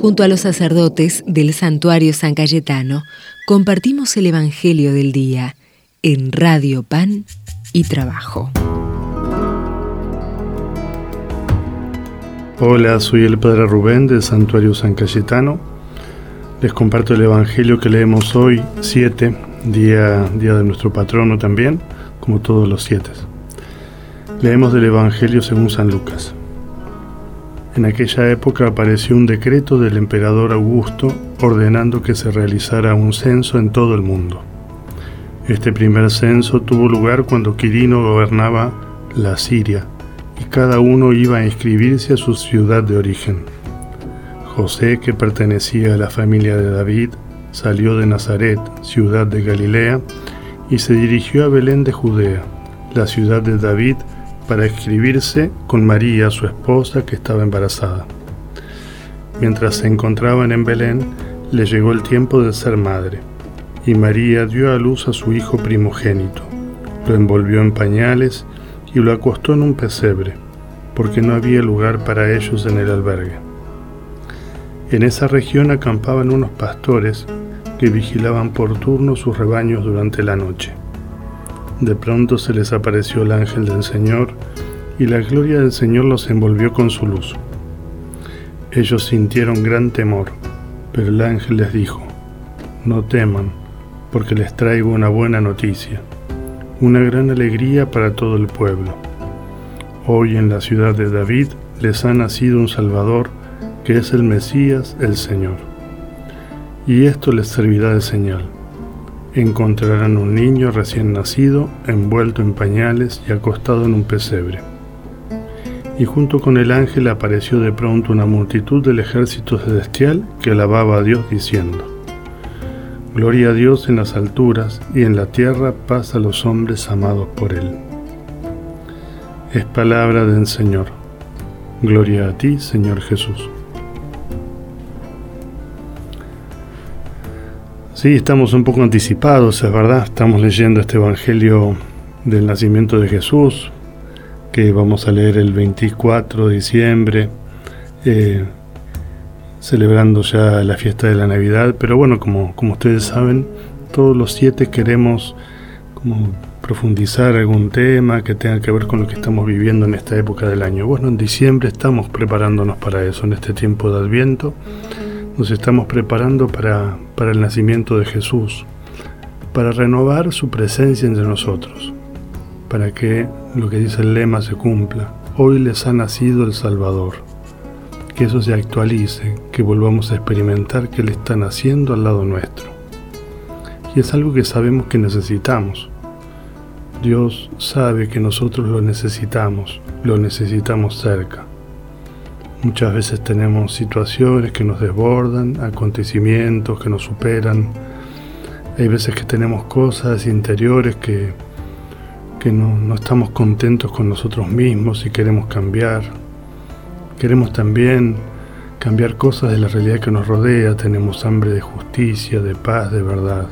Junto a los sacerdotes del santuario San Cayetano, compartimos el Evangelio del Día en Radio Pan y Trabajo. Hola, soy el Padre Rubén del Santuario San Cayetano. Les comparto el Evangelio que leemos hoy, 7, día, día de nuestro patrono también, como todos los siete. Leemos del Evangelio según San Lucas. En aquella época apareció un decreto del emperador Augusto ordenando que se realizara un censo en todo el mundo. Este primer censo tuvo lugar cuando Quirino gobernaba la Siria y cada uno iba a inscribirse a su ciudad de origen. José, que pertenecía a la familia de David, salió de Nazaret, ciudad de Galilea, y se dirigió a Belén de Judea, la ciudad de David, para escribirse con María, su esposa, que estaba embarazada. Mientras se encontraban en Belén, le llegó el tiempo de ser madre, y María dio a luz a su hijo primogénito. Lo envolvió en pañales y lo acostó en un pesebre, porque no había lugar para ellos en el albergue. En esa región acampaban unos pastores que vigilaban por turno sus rebaños durante la noche. De pronto se les apareció el ángel del Señor y la gloria del Señor los envolvió con su luz. Ellos sintieron gran temor, pero el ángel les dijo, no teman, porque les traigo una buena noticia, una gran alegría para todo el pueblo. Hoy en la ciudad de David les ha nacido un Salvador, que es el Mesías, el Señor. Y esto les servirá de señal encontrarán un niño recién nacido, envuelto en pañales y acostado en un pesebre. Y junto con el ángel apareció de pronto una multitud del ejército celestial que alababa a Dios diciendo, Gloria a Dios en las alturas y en la tierra paz a los hombres amados por Él. Es palabra del Señor. Gloria a ti, Señor Jesús. Sí, estamos un poco anticipados, es verdad. Estamos leyendo este Evangelio del nacimiento de Jesús, que vamos a leer el 24 de diciembre, eh, celebrando ya la fiesta de la Navidad. Pero bueno, como, como ustedes saben, todos los siete queremos como profundizar algún tema que tenga que ver con lo que estamos viviendo en esta época del año. Bueno, en diciembre estamos preparándonos para eso, en este tiempo de Adviento nos estamos preparando para, para el nacimiento de Jesús, para renovar su presencia entre nosotros, para que lo que dice el lema se cumpla. Hoy les ha nacido el Salvador. Que eso se actualice, que volvamos a experimentar que Él está naciendo al lado nuestro. Y es algo que sabemos que necesitamos. Dios sabe que nosotros lo necesitamos, lo necesitamos cerca. Muchas veces tenemos situaciones que nos desbordan, acontecimientos que nos superan. Hay veces que tenemos cosas interiores que, que no, no estamos contentos con nosotros mismos y queremos cambiar. Queremos también cambiar cosas de la realidad que nos rodea. Tenemos hambre de justicia, de paz, de verdad.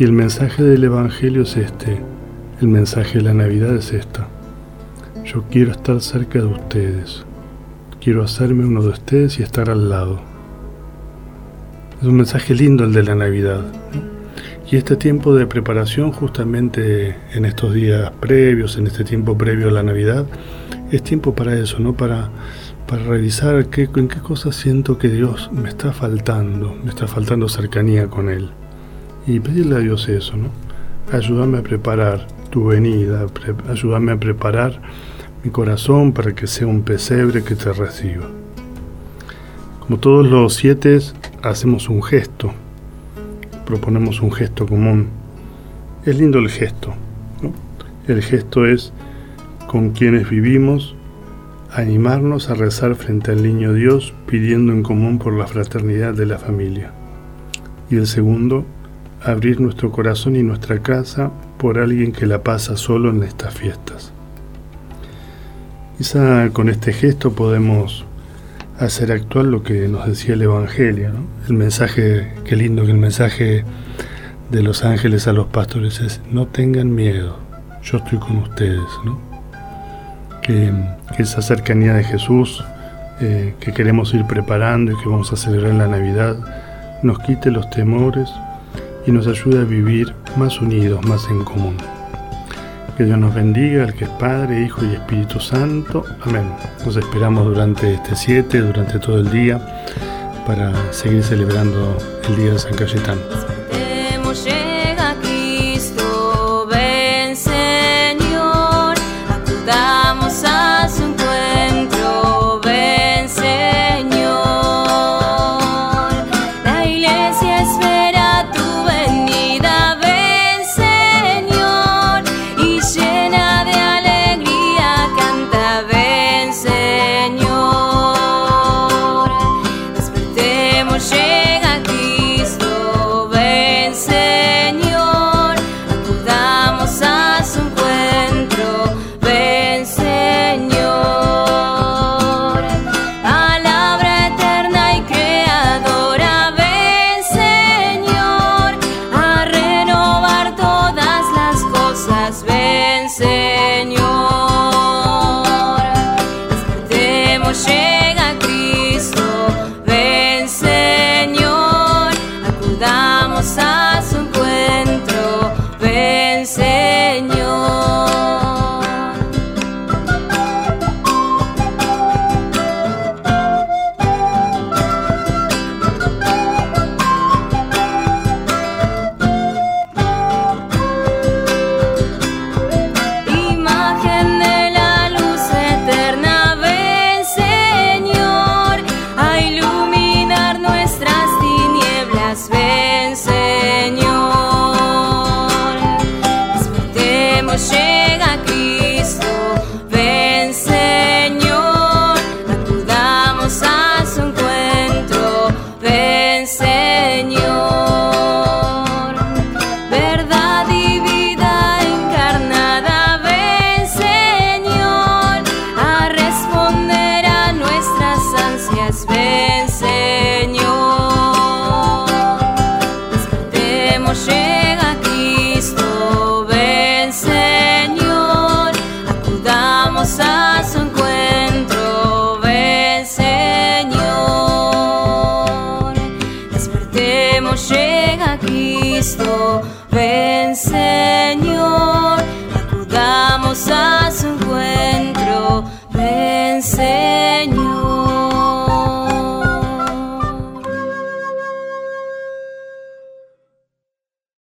Y el mensaje del Evangelio es este. El mensaje de la Navidad es esta yo quiero estar cerca de ustedes. Quiero hacerme uno de ustedes y estar al lado. Es un mensaje lindo el de la Navidad. Y este tiempo de preparación, justamente en estos días previos, en este tiempo previo a la Navidad, es tiempo para eso, ¿no? Para, para revisar qué, en qué cosas siento que Dios me está faltando, me está faltando cercanía con Él. Y pedirle a Dios eso, ¿no? Ayúdame a preparar tu venida, ayúdame a preparar mi corazón para que sea un pesebre que te reciba. Como todos los siete, hacemos un gesto, proponemos un gesto común. Es lindo el gesto. El gesto es con quienes vivimos, animarnos a rezar frente al niño Dios pidiendo en común por la fraternidad de la familia. Y el segundo, abrir nuestro corazón y nuestra casa por alguien que la pasa solo en estas fiestas. Quizá con este gesto podemos hacer actual lo que nos decía el Evangelio, el mensaje, qué lindo que el mensaje de los ángeles a los pastores es, no tengan miedo, yo estoy con ustedes, que, esa cercanía de Jesús eh, que queremos ir preparando y que vamos a celebrar en la Navidad, nos quite los temores y nos ayude a vivir más unidos, más en común. Que Dios nos bendiga, el que es Padre, Hijo y Espíritu Santo. Amén. Nos esperamos durante este 7, durante todo el día, para seguir celebrando el Día de San Cayetano. A su encuentro, vencer.